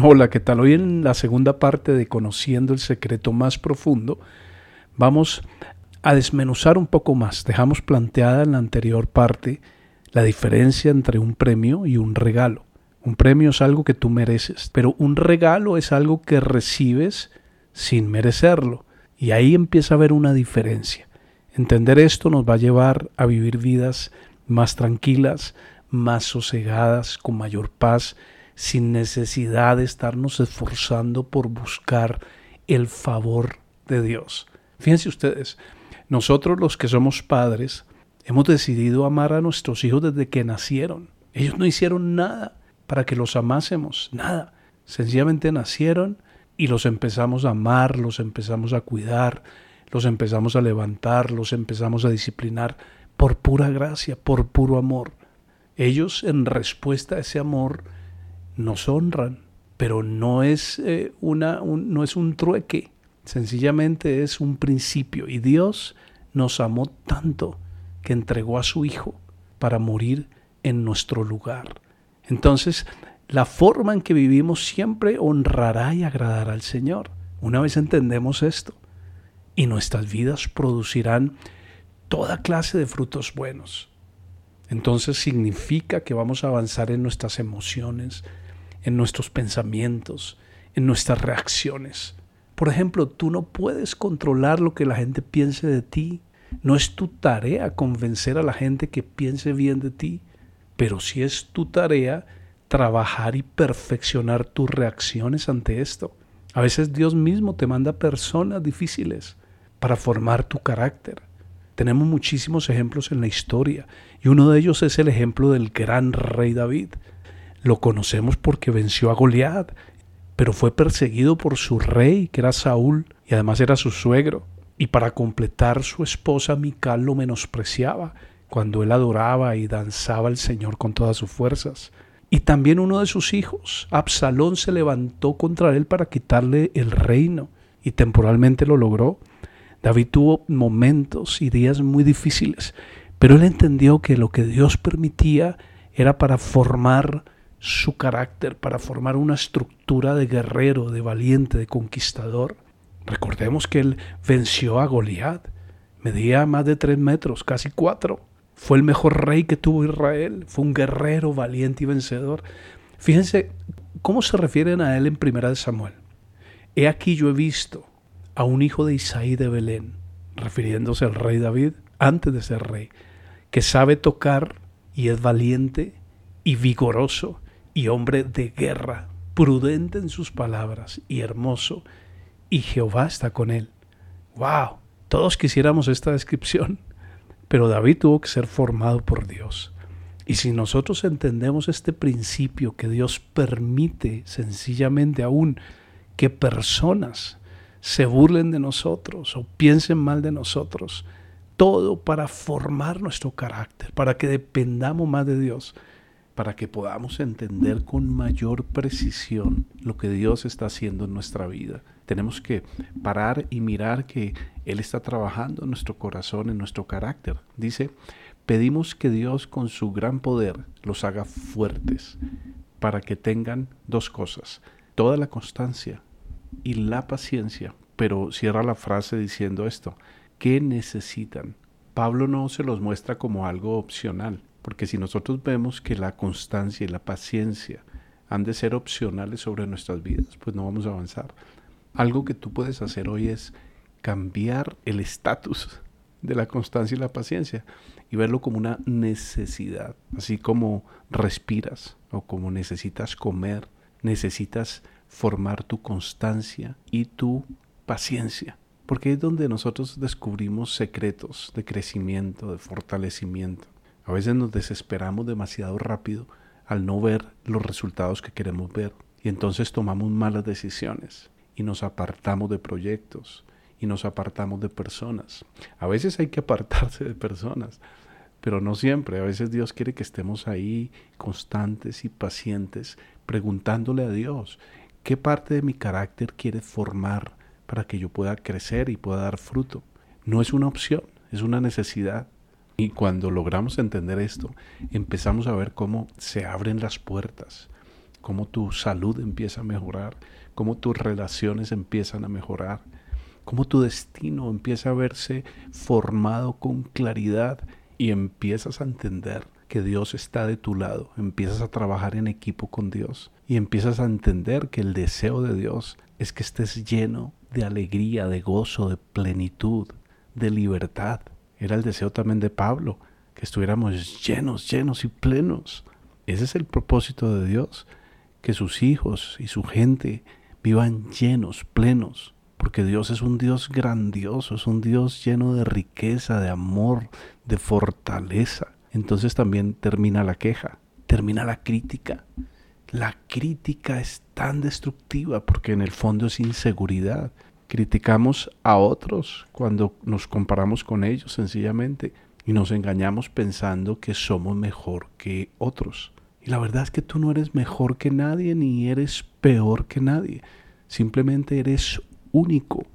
Hola, ¿qué tal? Hoy en la segunda parte de Conociendo el Secreto Más Profundo vamos a desmenuzar un poco más. Dejamos planteada en la anterior parte la diferencia entre un premio y un regalo. Un premio es algo que tú mereces, pero un regalo es algo que recibes sin merecerlo. Y ahí empieza a haber una diferencia. Entender esto nos va a llevar a vivir vidas más tranquilas, más sosegadas, con mayor paz, sin necesidad de estarnos esforzando por buscar el favor de Dios. Fíjense ustedes, nosotros los que somos padres hemos decidido amar a nuestros hijos desde que nacieron. Ellos no hicieron nada para que los amásemos, nada. Sencillamente nacieron y los empezamos a amar, los empezamos a cuidar, los empezamos a levantar, los empezamos a disciplinar por pura gracia, por puro amor. Ellos en respuesta a ese amor nos honran, pero no es, eh, una, no es un trueque, sencillamente es un principio. Y Dios nos amó tanto que entregó a su Hijo para morir en nuestro lugar. Entonces, la forma en que vivimos siempre honrará y agradará al Señor. Una vez entendemos esto, y nuestras vidas producirán toda clase de frutos buenos. Entonces significa que vamos a avanzar en nuestras emociones, en nuestros pensamientos, en nuestras reacciones. Por ejemplo, tú no puedes controlar lo que la gente piense de ti. No es tu tarea convencer a la gente que piense bien de ti, pero sí es tu tarea trabajar y perfeccionar tus reacciones ante esto. A veces Dios mismo te manda personas difíciles para formar tu carácter. Tenemos muchísimos ejemplos en la historia y uno de ellos es el ejemplo del gran rey David. Lo conocemos porque venció a Goliat, pero fue perseguido por su rey, que era Saúl, y además era su suegro. Y para completar, su esposa Mical lo menospreciaba cuando él adoraba y danzaba al Señor con todas sus fuerzas. Y también uno de sus hijos, Absalón, se levantó contra él para quitarle el reino y temporalmente lo logró. David tuvo momentos y días muy difíciles, pero él entendió que lo que Dios permitía era para formar su carácter, para formar una estructura de guerrero, de valiente, de conquistador. Recordemos que él venció a Goliat, medía más de tres metros, casi cuatro. Fue el mejor rey que tuvo Israel, fue un guerrero valiente y vencedor. Fíjense cómo se refieren a él en Primera de Samuel. He aquí yo he visto a un hijo de Isaí de Belén, refiriéndose al rey David antes de ser rey, que sabe tocar y es valiente y vigoroso y hombre de guerra, prudente en sus palabras y hermoso, y Jehová está con él. ¡Wow! Todos quisiéramos esta descripción, pero David tuvo que ser formado por Dios. Y si nosotros entendemos este principio que Dios permite sencillamente aún que personas se burlen de nosotros o piensen mal de nosotros. Todo para formar nuestro carácter, para que dependamos más de Dios, para que podamos entender con mayor precisión lo que Dios está haciendo en nuestra vida. Tenemos que parar y mirar que Él está trabajando en nuestro corazón, en nuestro carácter. Dice, pedimos que Dios con su gran poder los haga fuertes para que tengan dos cosas, toda la constancia y la paciencia. Pero cierra la frase diciendo esto, ¿qué necesitan? Pablo no se los muestra como algo opcional, porque si nosotros vemos que la constancia y la paciencia han de ser opcionales sobre nuestras vidas, pues no vamos a avanzar. Algo que tú puedes hacer hoy es cambiar el estatus de la constancia y la paciencia y verlo como una necesidad, así como respiras o como necesitas comer, necesitas formar tu constancia y tu paciencia, porque es donde nosotros descubrimos secretos de crecimiento, de fortalecimiento. A veces nos desesperamos demasiado rápido al no ver los resultados que queremos ver y entonces tomamos malas decisiones y nos apartamos de proyectos y nos apartamos de personas. A veces hay que apartarse de personas, pero no siempre. A veces Dios quiere que estemos ahí constantes y pacientes, preguntándole a Dios, ¿Qué parte de mi carácter quiere formar para que yo pueda crecer y pueda dar fruto? No es una opción, es una necesidad. Y cuando logramos entender esto, empezamos a ver cómo se abren las puertas cómo tu salud empieza a mejorar, cómo tus relaciones empiezan a mejorar, cómo tu destino empieza a verse formado con claridad y empiezas a entender que Dios está de tu lado, empiezas a trabajar en equipo con Dios y empiezas a entender que el deseo de Dios es que estés lleno de alegría, de gozo, de plenitud, de libertad. Era el deseo también de Pablo, que estuviéramos llenos, llenos y plenos. Ese es el propósito de Dios, que sus hijos y su gente vivan llenos, plenos, porque Dios es un Dios grandioso, es un Dios lleno de riqueza, de amor, de fortaleza. Entonces también termina la queja, termina la crítica. La crítica es tan destructiva porque en el fondo es inseguridad. Criticamos a otros cuando nos comparamos con ellos sencillamente y nos engañamos pensando que somos mejor que otros. Y la verdad es que tú no eres mejor que nadie ni eres peor que nadie. Simplemente eres único.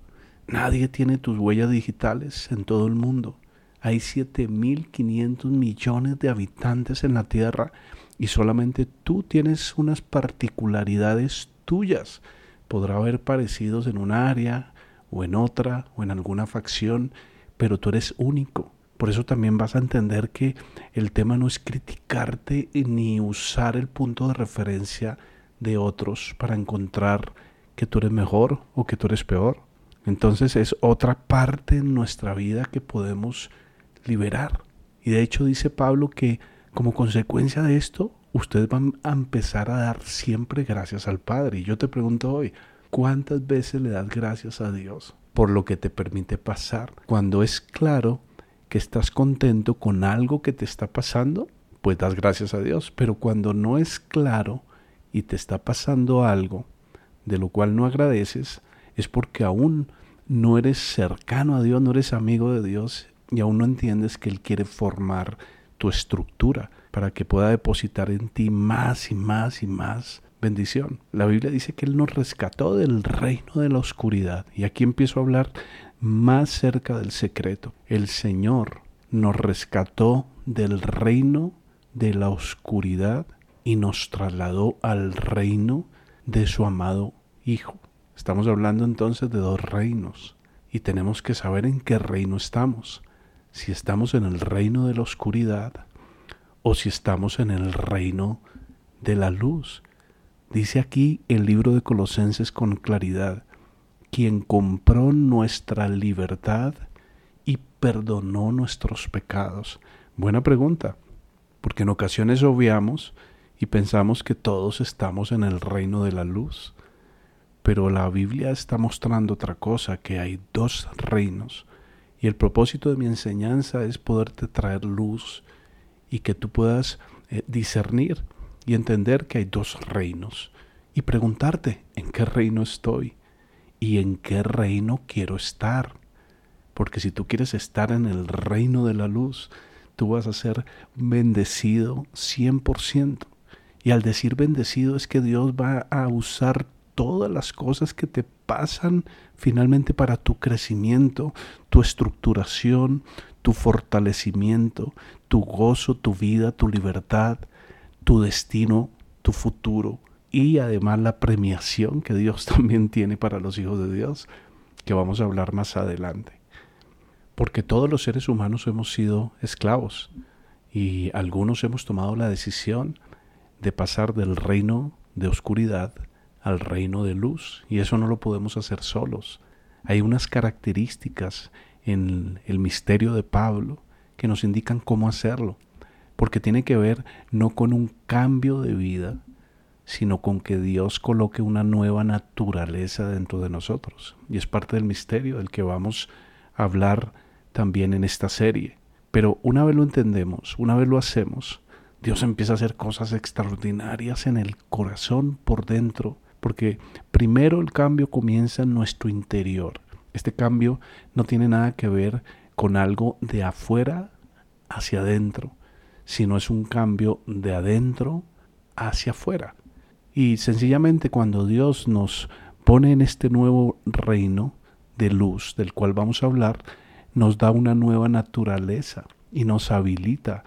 Nadie tiene tus huellas digitales en todo el mundo. Hay 7.500 millones de habitantes en la Tierra y solamente tú tienes unas particularidades tuyas podrá haber parecidos en un área o en otra o en alguna facción, pero tú eres único. Por eso también vas a entender que el tema no es criticarte ni usar el punto de referencia de otros para encontrar que tú eres mejor o que tú eres peor. Entonces es otra parte en nuestra vida que podemos liberar. Y de hecho dice Pablo que como consecuencia de esto, ustedes van a empezar a dar siempre gracias al Padre. Y yo te pregunto hoy, ¿cuántas veces le das gracias a Dios por lo que te permite pasar? Cuando es claro que estás contento con algo que te está pasando, pues das gracias a Dios. Pero cuando no es claro y te está pasando algo de lo cual no agradeces, es porque aún no eres cercano a Dios, no eres amigo de Dios y aún no entiendes que Él quiere formar tu estructura para que pueda depositar en ti más y más y más bendición. La Biblia dice que Él nos rescató del reino de la oscuridad. Y aquí empiezo a hablar más cerca del secreto. El Señor nos rescató del reino de la oscuridad y nos trasladó al reino de su amado Hijo. Estamos hablando entonces de dos reinos y tenemos que saber en qué reino estamos. Si estamos en el reino de la oscuridad o si estamos en el reino de la luz. Dice aquí el libro de Colosenses con claridad, quien compró nuestra libertad y perdonó nuestros pecados. Buena pregunta, porque en ocasiones obviamos y pensamos que todos estamos en el reino de la luz. Pero la Biblia está mostrando otra cosa, que hay dos reinos. Y el propósito de mi enseñanza es poderte traer luz y que tú puedas eh, discernir y entender que hay dos reinos y preguntarte en qué reino estoy y en qué reino quiero estar. Porque si tú quieres estar en el reino de la luz, tú vas a ser bendecido 100%. Y al decir bendecido es que Dios va a usar todas las cosas que te pasan finalmente para tu crecimiento, tu estructuración, tu fortalecimiento, tu gozo, tu vida, tu libertad, tu destino, tu futuro y además la premiación que Dios también tiene para los hijos de Dios, que vamos a hablar más adelante. Porque todos los seres humanos hemos sido esclavos y algunos hemos tomado la decisión de pasar del reino de oscuridad al reino de luz y eso no lo podemos hacer solos. Hay unas características en el misterio de Pablo que nos indican cómo hacerlo, porque tiene que ver no con un cambio de vida, sino con que Dios coloque una nueva naturaleza dentro de nosotros. Y es parte del misterio del que vamos a hablar también en esta serie. Pero una vez lo entendemos, una vez lo hacemos, Dios empieza a hacer cosas extraordinarias en el corazón por dentro porque primero el cambio comienza en nuestro interior. Este cambio no tiene nada que ver con algo de afuera hacia adentro, sino es un cambio de adentro hacia afuera. Y sencillamente cuando Dios nos pone en este nuevo reino de luz del cual vamos a hablar, nos da una nueva naturaleza y nos habilita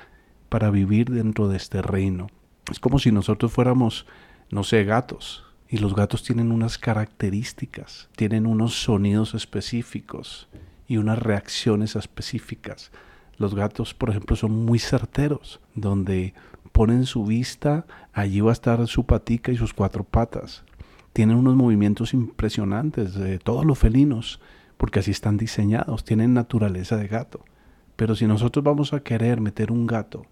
para vivir dentro de este reino. Es como si nosotros fuéramos no sé, gatos. Y los gatos tienen unas características, tienen unos sonidos específicos y unas reacciones específicas. Los gatos, por ejemplo, son muy certeros, donde ponen su vista, allí va a estar su patica y sus cuatro patas. Tienen unos movimientos impresionantes de todos los felinos, porque así están diseñados, tienen naturaleza de gato. Pero si nosotros vamos a querer meter un gato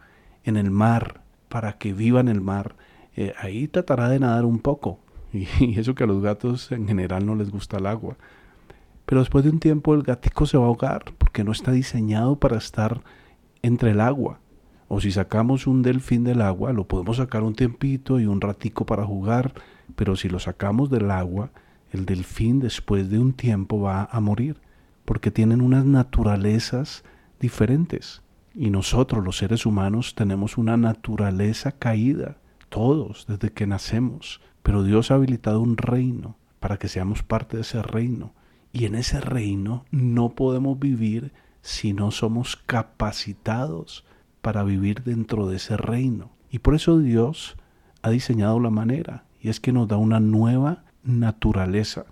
en el mar para que viva en el mar, eh, ahí tratará de nadar un poco. Y, eso que a los gatos en general no les gusta el agua. Pero después de un tiempo el gatico se va a ahogar porque no está diseñado para estar entre el agua. O si sacamos un delfín del agua, lo podemos sacar un tiempito y un ratico para jugar, pero si lo sacamos del agua, el delfín después de un tiempo va a morir, porque tienen unas naturalezas diferentes. Y nosotros los seres humanos tenemos una naturaleza caída, todos, desde que nacemos. Pero Dios ha habilitado un reino para que seamos parte de ese reino. Y en ese reino no podemos vivir si no somos capacitados para vivir dentro de ese reino. Y por eso Dios ha diseñado la manera. Y es que nos da una nueva naturaleza.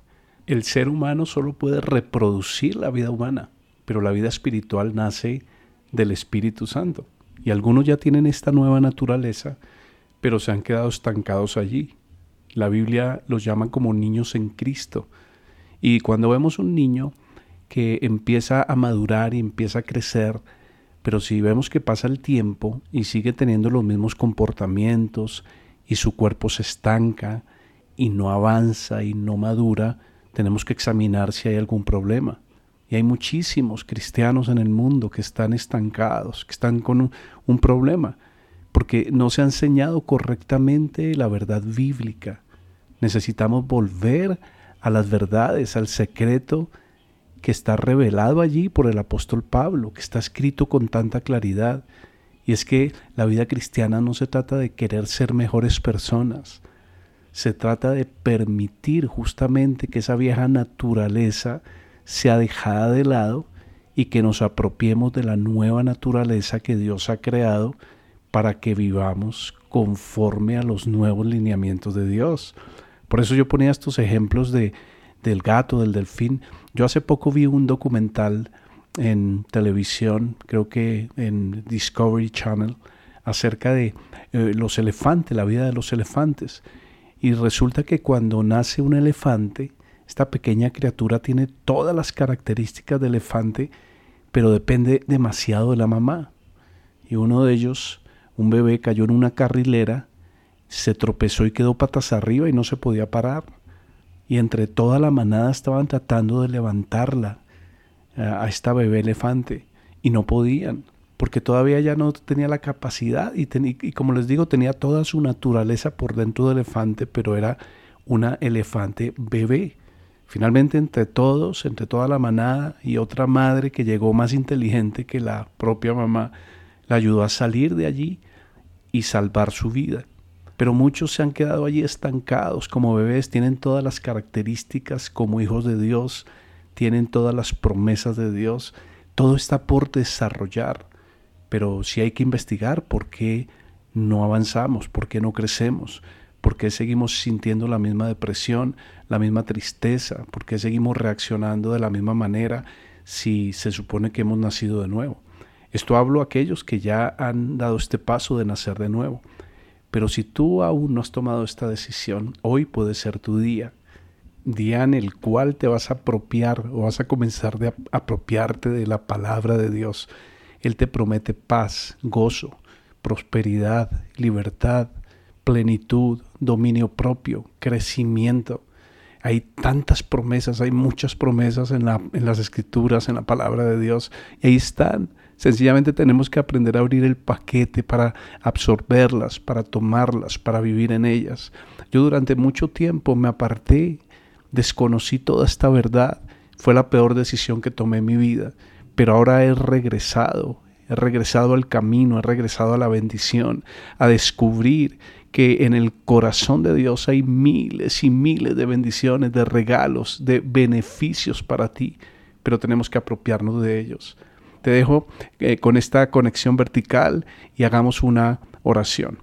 El ser humano solo puede reproducir la vida humana, pero la vida espiritual nace del Espíritu Santo. Y algunos ya tienen esta nueva naturaleza, pero se han quedado estancados allí. La Biblia los llama como niños en Cristo. Y cuando vemos un niño que empieza a madurar y empieza a crecer, pero si vemos que pasa el tiempo y sigue teniendo los mismos comportamientos y su cuerpo se estanca y no avanza y no madura, tenemos que examinar si hay algún problema. Y hay muchísimos cristianos en el mundo que están estancados, que están con un, problema, porque no se ha enseñado correctamente la verdad bíblica. Necesitamos volver a las verdades, al secreto que está revelado allí por el apóstol Pablo, que está escrito con tanta claridad. Y es que la vida cristiana no se trata de querer ser mejores personas, se trata de permitir justamente que esa vieja naturaleza sea dejada de lado y que nos apropiemos de la nueva naturaleza que Dios ha creado para que vivamos conforme a los nuevos lineamientos de Dios. Por eso yo ponía estos ejemplos de, del gato, del delfín. Yo hace poco vi un documental en televisión, creo que en Discovery Channel, acerca de eh, los elefantes, la vida de los elefantes. Y resulta que cuando nace un elefante, esta pequeña criatura tiene todas las características de elefante, pero depende demasiado de la mamá. Y uno de ellos, un bebé, cayó en una carrilera, se tropezó y quedó patas arriba y no se podía parar. Y entre toda la manada estaban tratando de levantarla a esta bebé elefante y no podían, porque todavía ya no tenía la capacidad y, y como les digo, tenía toda su naturaleza por dentro del elefante, pero era una elefante bebé. Finalmente, entre todos, entre toda la manada y otra madre que llegó más inteligente que la propia mamá, la ayudó a salir de allí y salvar su vida. Pero muchos se han quedado allí estancados como bebés, tienen todas las características como hijos de Dios, tienen todas las promesas de Dios, todo está por desarrollar. Pero si hay que investigar por qué no avanzamos, por qué no crecemos, ¿Por qué seguimos sintiendo la misma depresión, la misma tristeza? ¿Por qué seguimos reaccionando de la misma manera si se supone que hemos nacido de nuevo? Esto hablo a aquellos que ya han dado este paso de nacer de nuevo. Pero si tú aún no has tomado esta decisión, hoy puede ser tu día. Día en el cual te vas a apropiar o vas a comenzar a apropiarte de la palabra de Dios. Él te promete paz, gozo, prosperidad, libertad, plenitud, dominio propio, crecimiento. Hay tantas promesas, hay muchas promesas en, la, en las escrituras, en la palabra de Dios, y ahí están. Sencillamente tenemos que aprender a abrir el paquete para absorberlas, para tomarlas, para vivir en ellas. Yo durante mucho tiempo me aparté, desconocí toda esta verdad. Fue la peor decisión que tomé en mi vida, pero ahora he regresado, he regresado al camino, he regresado a la bendición, a descubrir que en el corazón de Dios hay miles y miles de bendiciones, de regalos, de beneficios para ti, pero tenemos que apropiarnos de ellos. Te dejo eh, con esta conexión vertical y hagamos una oración.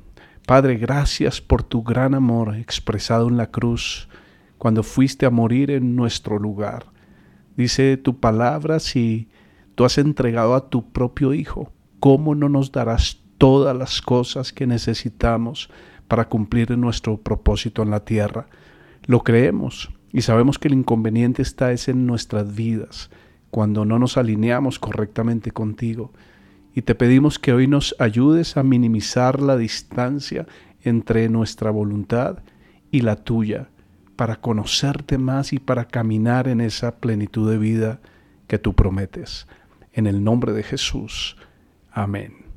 Padre, gracias por tu gran amor expresado en la cruz cuando fuiste a morir en nuestro lugar. Dice tu palabra, si tú has entregado a tu propio Hijo, ¿cómo no nos darás todas las cosas que necesitamos para cumplir nuestro propósito en la tierra? Lo creemos y sabemos que el inconveniente está es en nuestras vidas, cuando no nos alineamos correctamente contigo y te pedimos que hoy nos ayudes a minimizar la distancia entre nuestra voluntad y la tuya, para conocerte más y para caminar en esa plenitud de vida que tú prometes. En el nombre de Jesús. Amén.